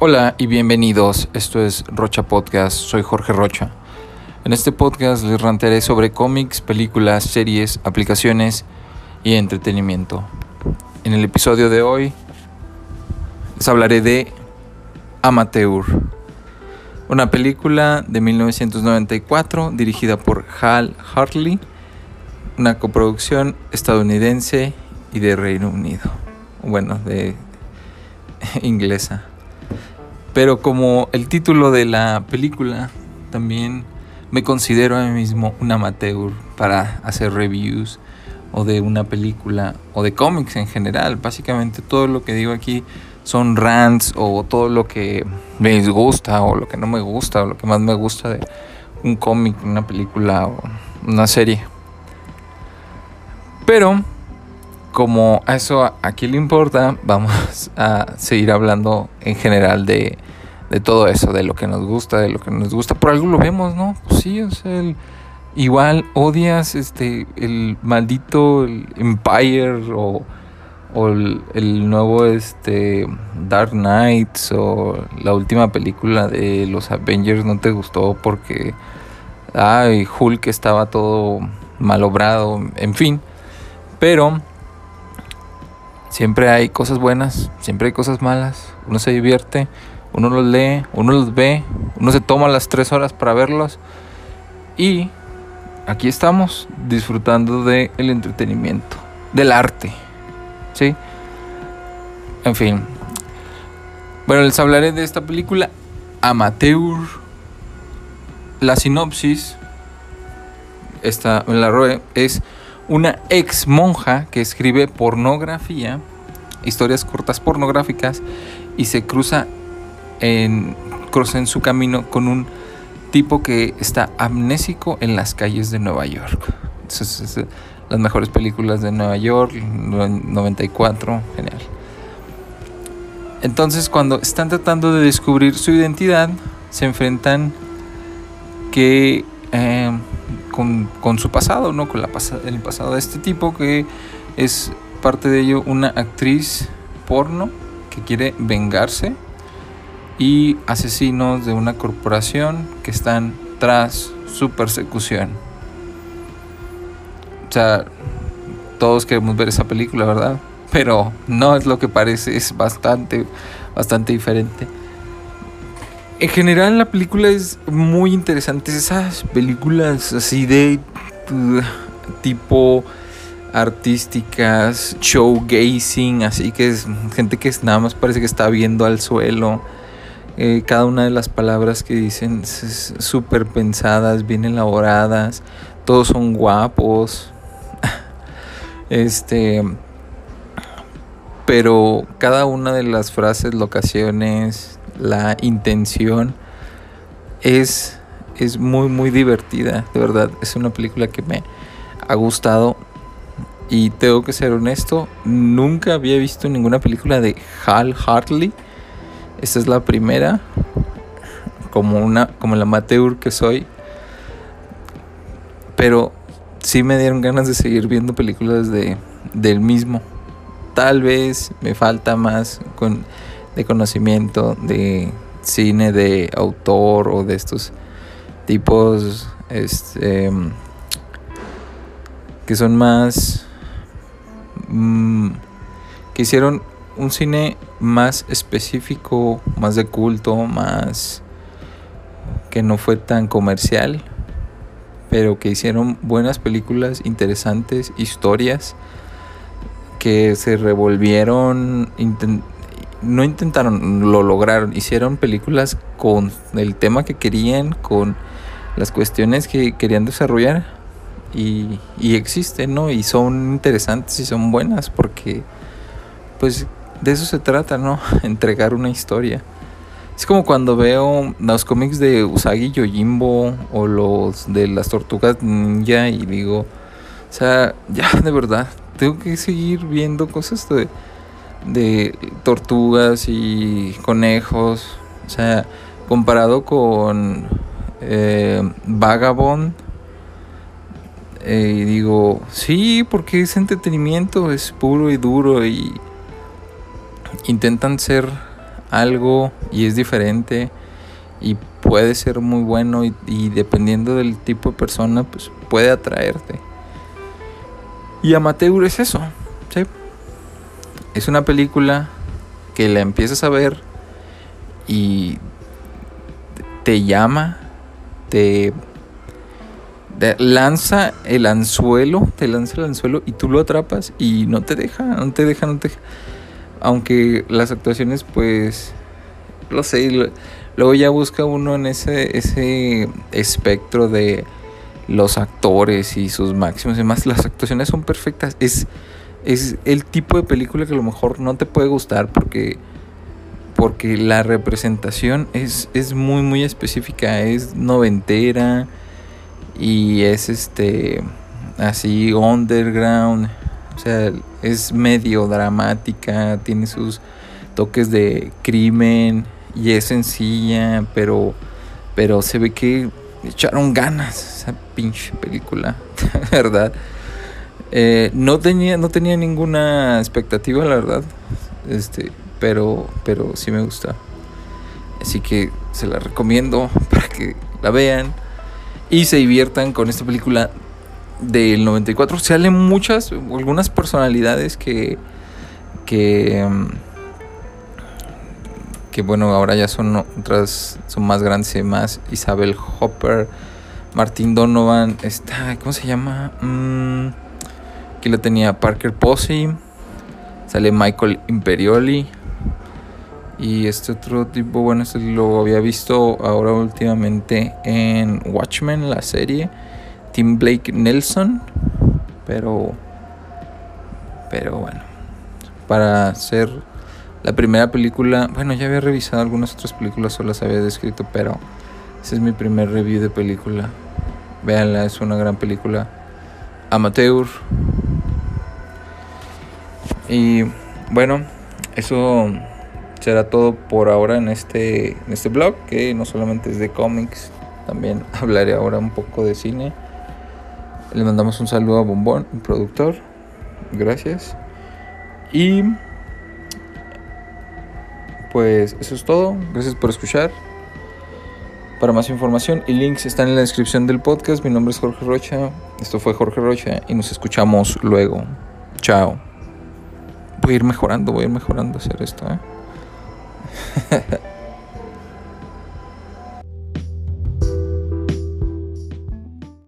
Hola y bienvenidos, esto es Rocha Podcast, soy Jorge Rocha. En este podcast les rantearé sobre cómics, películas, series, aplicaciones y entretenimiento. En el episodio de hoy les hablaré de Amateur, una película de 1994 dirigida por Hal Hartley, una coproducción estadounidense y de Reino Unido, bueno, de inglesa. Pero como el título de la película, también me considero a mí mismo un amateur para hacer reviews o de una película o de cómics en general. Básicamente todo lo que digo aquí son rants o todo lo que me disgusta o lo que no me gusta o lo que más me gusta de un cómic, una película o una serie. Pero como a eso a quién le importa, vamos a seguir hablando en general de, todo eso, de lo que nos gusta, de lo que nos gusta. Por algo lo vemos, ¿no? Pues sí, o sea, igual odias este el maldito Empire o, el, nuevo este Dark Knights o la última película de los Avengers no te gustó porque ay, Hulk estaba todo malobrado, en fin. Pero Siempre hay cosas buenas, siempre hay cosas malas. Uno se divierte, uno los lee, uno los ve, uno se toma las tres horas para verlos. Y aquí estamos disfrutando del entretenimiento, del arte. ¿Sí? En fin. Bueno, les hablaré de esta película Amateur. La sinopsis, esta la roe, es una ex monja que escribe pornografía, historias cortas pornográficas, y se cruza en, cruza en su camino con un tipo que está amnésico en las calles de Nueva York. las mejores películas de Nueva York, 94, genial. Entonces cuando están tratando de descubrir su identidad, se enfrentan que eh, con, su pasado, ¿no? Con el pasado de este tipo que es parte de ello una actriz porno que quiere vengarse y asesinos de una corporación que están tras su persecución. O sea, todos queremos ver esa película, ¿verdad? Pero no es lo que parece, es bastante, bastante diferente. En general la película es muy interesante. Esas películas así de uh, tipo artísticas, showgazing, así que es gente que nada más parece que está viendo al suelo. Eh, cada una de las palabras que dicen es súper pensadas, bien elaboradas. Todos son guapos. este. Pero cada una de las frases, locaciones, la intención es, es muy, muy divertida, de verdad. Es una película que me ha gustado y tengo que ser honesto, nunca había visto ninguna película de Hal Hartley. Esta es la primera, como, una, como el amateur que soy. Pero sí me dieron ganas de seguir viendo películas de, del mismo. Tal vez me falta más con de conocimiento de cine de autor o de estos tipos este, que son más mm, que hicieron un cine más específico, más de culto, más que no fue tan comercial, pero que hicieron buenas películas, interesantes, historias que se revolvieron, no intentaron, lo lograron. Hicieron películas con el tema que querían, con las cuestiones que querían desarrollar. Y, y existen, ¿no? Y son interesantes y son buenas porque, pues, de eso se trata, ¿no? Entregar una historia. Es como cuando veo los cómics de Usagi Yojimbo o los de las tortugas ninja y digo, o sea, ya de verdad, tengo que seguir viendo cosas de de tortugas y conejos. O sea, comparado con eh, Vagabond. Eh, digo, sí, porque es entretenimiento, es puro y duro y intentan ser algo y es diferente y puede ser muy bueno y, dependiendo del tipo de persona pues puede atraerte. Y Amateur es eso, ¿sí? Es una película que la empiezas a ver y te llama, te, lanza el anzuelo, te lanza el anzuelo y tú lo atrapas y no te deja, no te deja, no te deja. Aunque las actuaciones pues, lo sé, luego ya busca uno en ese, ese espectro de los actores y sus máximos y demás. Las actuaciones son perfectas. Es, es el tipo de película que a lo mejor no te puede gustar porque porque la representación es, es muy muy específica, es noventera y es este así underground, o sea, es medio dramática, tiene sus toques de crimen y es sencilla, pero pero se ve que echaron ganas esa pinche película, ¿verdad? Eh, no tenía no tenía ninguna expectativa, la verdad. Este, pero, pero sí me gusta. Así que se la recomiendo para que la vean y se diviertan con esta película del 94. Salen muchas, algunas personalidades que, que, mm, que bueno, ahora ya son otras, son más grandes y más. Isabel Hopper, Martín Donovan, está, ¿cómo se llama? Mm, aquí lo tenía Parker Posey, sale Michael Imperioli. Y este otro tipo, bueno, este lo había visto ahora últimamente en Watchmen, la serie. Tim Blake Nelson. Pero. Pero bueno. Para ser la primera película. Bueno, ya había revisado algunas otras películas, solo las había descrito, pero. Ese es mi primer review de película. Véanla, es una gran película. Amateur. Y bueno, eso será todo por ahora en este, en este blog, que no solamente es de cómics, también hablaré ahora un poco de cine. Le mandamos un saludo a Bombón, productor. Gracias. Y pues eso es todo. Gracias por escuchar. Para más información y links están en la descripción del podcast. Mi nombre es Jorge Rocha. Esto fue Jorge Rocha y nos escuchamos luego. Chao. Voy a ir mejorando, voy a ir mejorando hacer esto. ¿eh?